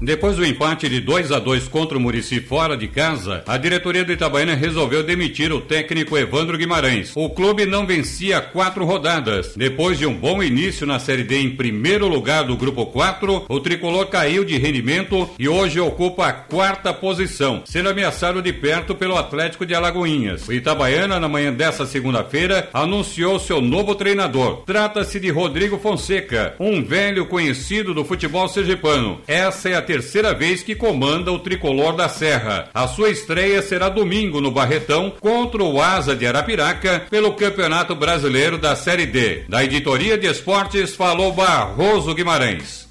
Depois do empate de 2 a 2 contra o Murici fora de casa, a diretoria do Itabaiana resolveu demitir o técnico Evandro Guimarães. O clube não vencia quatro rodadas. Depois de um bom início na Série D em primeiro lugar do Grupo 4, o tricolor caiu de rendimento e hoje ocupa a quarta posição, sendo ameaçado de perto pelo Atlético de Alagoinhas. O Itabaiana, na manhã dessa segunda-feira, anunciou seu novo treinador. Trata-se de Rodrigo Fonseca, um velho conhecido do futebol sergipano. Essa é a terceira vez que comanda o tricolor da Serra. A sua estreia será domingo no Barretão contra o Asa de Arapiraca pelo Campeonato Brasileiro da Série D. Da editoria de esportes falou Barroso Guimarães.